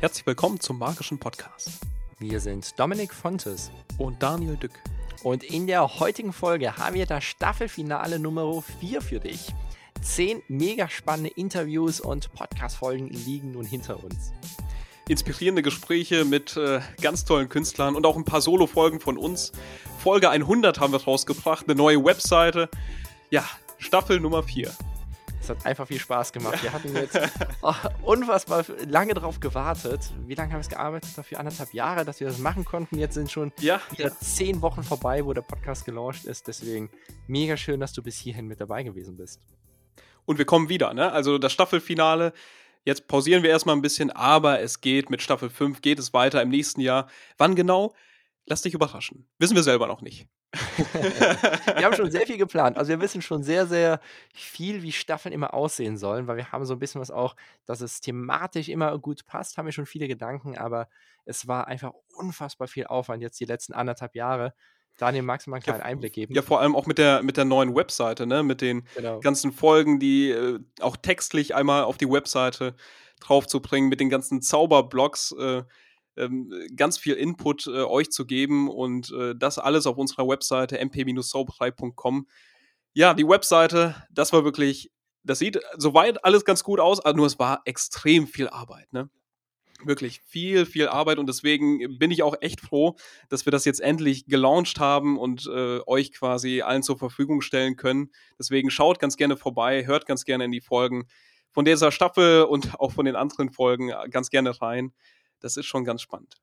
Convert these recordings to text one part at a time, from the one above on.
Herzlich willkommen zum Magischen Podcast. Wir sind Dominik Fontes und Daniel Dück. Und in der heutigen Folge haben wir das Staffelfinale Nummer 4 für dich. Zehn mega spannende Interviews und Podcast-Folgen liegen nun hinter uns. Inspirierende Gespräche mit äh, ganz tollen Künstlern und auch ein paar Solo-Folgen von uns. Folge 100 haben wir rausgebracht, eine neue Webseite. Ja, Staffel Nummer 4. Es hat einfach viel Spaß gemacht. Wir hatten jetzt oh, unfassbar lange drauf gewartet. Wie lange haben wir es gearbeitet? Dafür anderthalb Jahre, dass wir das machen konnten. Jetzt sind schon ja, wieder ja. zehn Wochen vorbei, wo der Podcast gelauncht ist. Deswegen mega schön, dass du bis hierhin mit dabei gewesen bist. Und wir kommen wieder, ne? Also das Staffelfinale. Jetzt pausieren wir erstmal ein bisschen, aber es geht mit Staffel 5, geht es weiter im nächsten Jahr. Wann genau? Lass dich überraschen. Wissen wir selber noch nicht. wir haben schon sehr viel geplant. Also wir wissen schon sehr, sehr viel, wie Staffeln immer aussehen sollen, weil wir haben so ein bisschen was auch, dass es thematisch immer gut passt, haben wir schon viele Gedanken, aber es war einfach unfassbar viel Aufwand jetzt die letzten anderthalb Jahre. Daniel, magst du mal einen kleinen ja, Einblick geben? Ja, vor allem auch mit der, mit der neuen Webseite, ne? mit den genau. ganzen Folgen, die äh, auch textlich einmal auf die Webseite draufzubringen, mit den ganzen Zauberblocks. Äh, ähm, ganz viel Input äh, euch zu geben und äh, das alles auf unserer Webseite mp-zauberei.com. Ja, die Webseite, das war wirklich, das sieht soweit alles ganz gut aus, nur es war extrem viel Arbeit, ne? Wirklich viel, viel Arbeit und deswegen bin ich auch echt froh, dass wir das jetzt endlich gelauncht haben und äh, euch quasi allen zur Verfügung stellen können. Deswegen schaut ganz gerne vorbei, hört ganz gerne in die Folgen von dieser Staffel und auch von den anderen Folgen äh, ganz gerne rein das ist schon ganz spannend.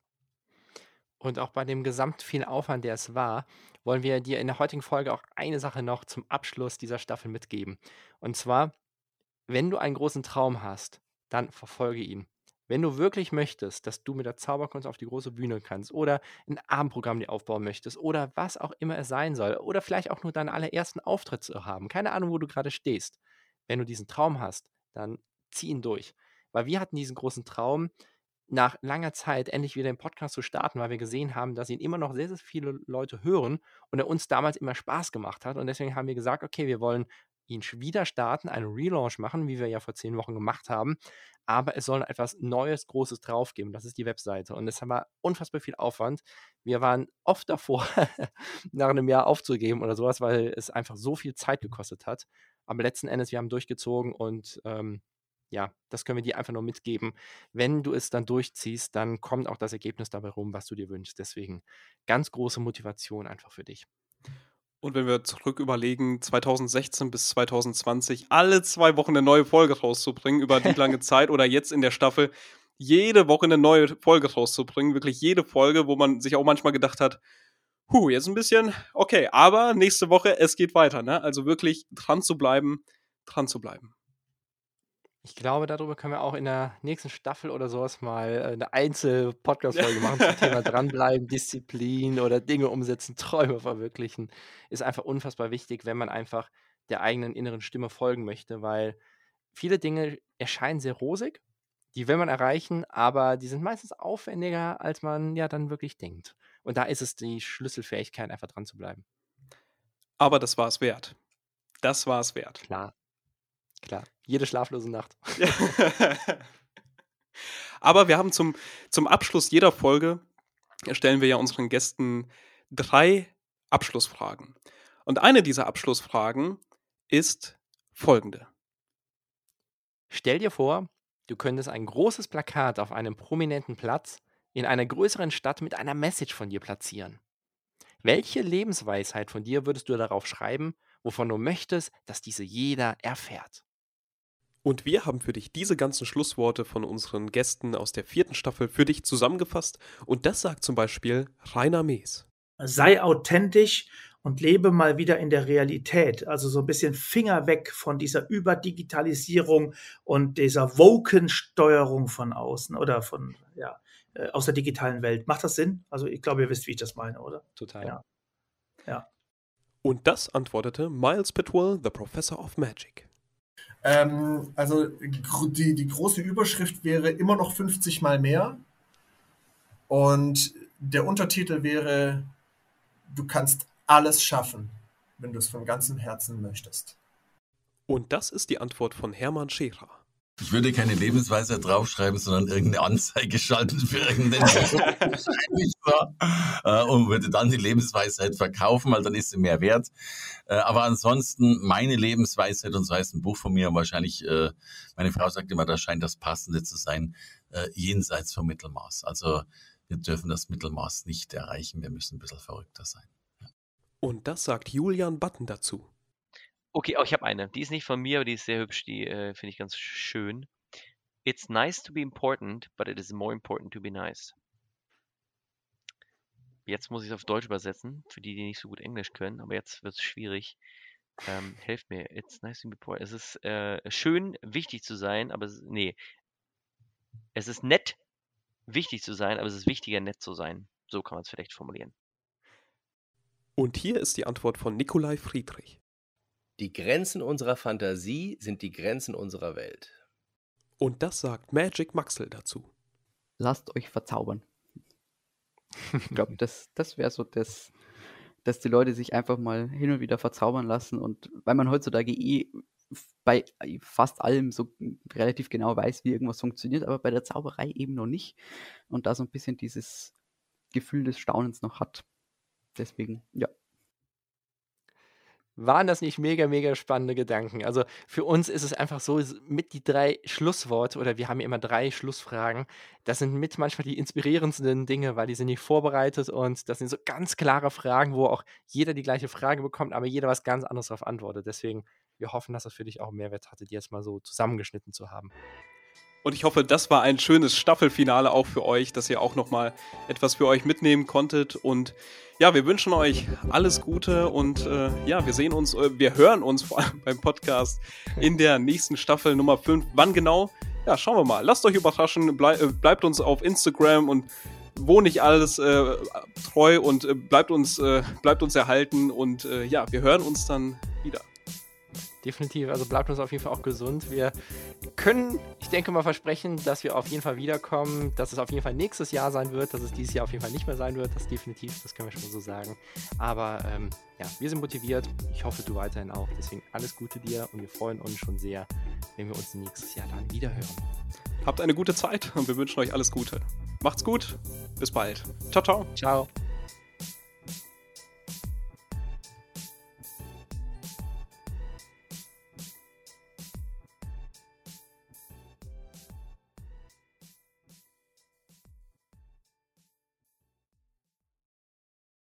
Und auch bei dem gesamt vielen Aufwand, der es war, wollen wir dir in der heutigen Folge auch eine Sache noch zum Abschluss dieser Staffel mitgeben. Und zwar, wenn du einen großen Traum hast, dann verfolge ihn. Wenn du wirklich möchtest, dass du mit der Zauberkunst auf die große Bühne kannst oder ein Abendprogramm dir aufbauen möchtest oder was auch immer es sein soll oder vielleicht auch nur deinen allerersten Auftritt zu haben, keine Ahnung, wo du gerade stehst. Wenn du diesen Traum hast, dann zieh ihn durch. Weil wir hatten diesen großen Traum, nach langer Zeit endlich wieder den Podcast zu starten, weil wir gesehen haben, dass ihn immer noch sehr, sehr viele Leute hören und er uns damals immer Spaß gemacht hat. Und deswegen haben wir gesagt, okay, wir wollen ihn wieder starten, einen Relaunch machen, wie wir ja vor zehn Wochen gemacht haben. Aber es soll etwas Neues, Großes drauf geben. Das ist die Webseite. Und es war unfassbar viel Aufwand. Wir waren oft davor, nach einem Jahr aufzugeben oder sowas, weil es einfach so viel Zeit gekostet hat. Aber letzten Endes, wir haben durchgezogen und ähm, ja, das können wir dir einfach nur mitgeben. Wenn du es dann durchziehst, dann kommt auch das Ergebnis dabei rum, was du dir wünschst. Deswegen ganz große Motivation einfach für dich. Und wenn wir zurück überlegen, 2016 bis 2020 alle zwei Wochen eine neue Folge rauszubringen über die lange Zeit oder jetzt in der Staffel jede Woche eine neue Folge rauszubringen, wirklich jede Folge, wo man sich auch manchmal gedacht hat, huh, jetzt ein bisschen, okay, aber nächste Woche, es geht weiter, ne? Also wirklich dran zu bleiben, dran zu bleiben. Ich glaube, darüber können wir auch in der nächsten Staffel oder sowas mal äh, eine Einzel-Podcast-Folge machen zum Thema dranbleiben, Disziplin oder Dinge umsetzen, Träume verwirklichen. Ist einfach unfassbar wichtig, wenn man einfach der eigenen inneren Stimme folgen möchte, weil viele Dinge erscheinen sehr rosig, die will man erreichen, aber die sind meistens aufwendiger, als man ja dann wirklich denkt. Und da ist es die Schlüsselfähigkeit, einfach dran zu bleiben. Aber das war es wert. Das war es wert. Klar. Klar, jede schlaflose Nacht. Aber wir haben zum, zum Abschluss jeder Folge, stellen wir ja unseren Gästen drei Abschlussfragen. Und eine dieser Abschlussfragen ist folgende. Stell dir vor, du könntest ein großes Plakat auf einem prominenten Platz in einer größeren Stadt mit einer Message von dir platzieren. Welche Lebensweisheit von dir würdest du darauf schreiben, wovon du möchtest, dass diese jeder erfährt? Und wir haben für dich diese ganzen Schlussworte von unseren Gästen aus der vierten Staffel für dich zusammengefasst. Und das sagt zum Beispiel Rainer Mees. Sei authentisch und lebe mal wieder in der Realität. Also so ein bisschen Finger weg von dieser Überdigitalisierung und dieser Woken-Steuerung von außen oder von, ja, äh, aus der digitalen Welt. Macht das Sinn? Also ich glaube, ihr wisst, wie ich das meine, oder? Total. Ja. ja. Und das antwortete Miles Pitwell, the Professor of Magic. Ähm, also die, die große Überschrift wäre immer noch 50 mal mehr. Und der Untertitel wäre, du kannst alles schaffen, wenn du es von ganzem Herzen möchtest. Und das ist die Antwort von Hermann Scherer. Ich würde keine Lebensweisheit draufschreiben, sondern irgendeine Anzeige schalten für irgendeinen äh, und würde dann die Lebensweisheit verkaufen, weil dann ist sie mehr wert. Äh, aber ansonsten meine Lebensweisheit, und so heißt ein Buch von mir, wahrscheinlich, äh, meine Frau sagt immer, da scheint das Passende zu sein, jenseits vom Mittelmaß. Also wir dürfen das Mittelmaß nicht erreichen, wir müssen ein bisschen verrückter sein. Und das sagt Julian Button dazu. Okay, oh, ich habe eine. Die ist nicht von mir, aber die ist sehr hübsch. Die äh, finde ich ganz schön. It's nice to be important, but it is more important to be nice. Jetzt muss ich es auf Deutsch übersetzen, für die, die nicht so gut Englisch können, aber jetzt wird es schwierig. Ähm, helft mir. It's nice to be important. Es ist äh, schön, wichtig zu sein, aber es, nee. Es ist nett, wichtig zu sein, aber es ist wichtiger, nett zu sein. So kann man es vielleicht formulieren. Und hier ist die Antwort von Nikolai Friedrich. Die Grenzen unserer Fantasie sind die Grenzen unserer Welt. Und das sagt Magic Maxel dazu. Lasst euch verzaubern. Ich glaube, das, das wäre so das, dass die Leute sich einfach mal hin und wieder verzaubern lassen. Und weil man heutzutage eh bei fast allem so relativ genau weiß, wie irgendwas funktioniert, aber bei der Zauberei eben noch nicht. Und da so ein bisschen dieses Gefühl des Staunens noch hat. Deswegen, ja, waren das nicht mega, mega spannende Gedanken? Also für uns ist es einfach so, mit die drei Schlussworte, oder wir haben immer drei Schlussfragen, das sind mit manchmal die inspirierendsten Dinge, weil die sind nicht vorbereitet und das sind so ganz klare Fragen, wo auch jeder die gleiche Frage bekommt, aber jeder was ganz anderes darauf antwortet. Deswegen, wir hoffen, dass das für dich auch Mehrwert hatte, die jetzt mal so zusammengeschnitten zu haben. Und ich hoffe, das war ein schönes Staffelfinale auch für euch, dass ihr auch nochmal etwas für euch mitnehmen konntet. Und ja, wir wünschen euch alles Gute und äh, ja, wir sehen uns, äh, wir hören uns vor allem beim Podcast in der nächsten Staffel Nummer 5. Wann genau? Ja, schauen wir mal. Lasst euch überraschen, bleib, äh, bleibt uns auf Instagram und wo nicht alles äh, treu und äh, bleibt uns äh, bleibt uns erhalten und ja, wir hören uns dann wieder definitiv. Also bleibt uns auf jeden Fall auch gesund. Wir können, ich denke mal, versprechen, dass wir auf jeden Fall wiederkommen, dass es auf jeden Fall nächstes Jahr sein wird, dass es dieses Jahr auf jeden Fall nicht mehr sein wird. Das definitiv, das können wir schon so sagen. Aber ähm, ja, wir sind motiviert. Ich hoffe, du weiterhin auch. Deswegen alles Gute dir und wir freuen uns schon sehr, wenn wir uns nächstes Jahr dann wieder hören. Habt eine gute Zeit und wir wünschen euch alles Gute. Macht's gut. Bis bald. Ciao, ciao. Ciao.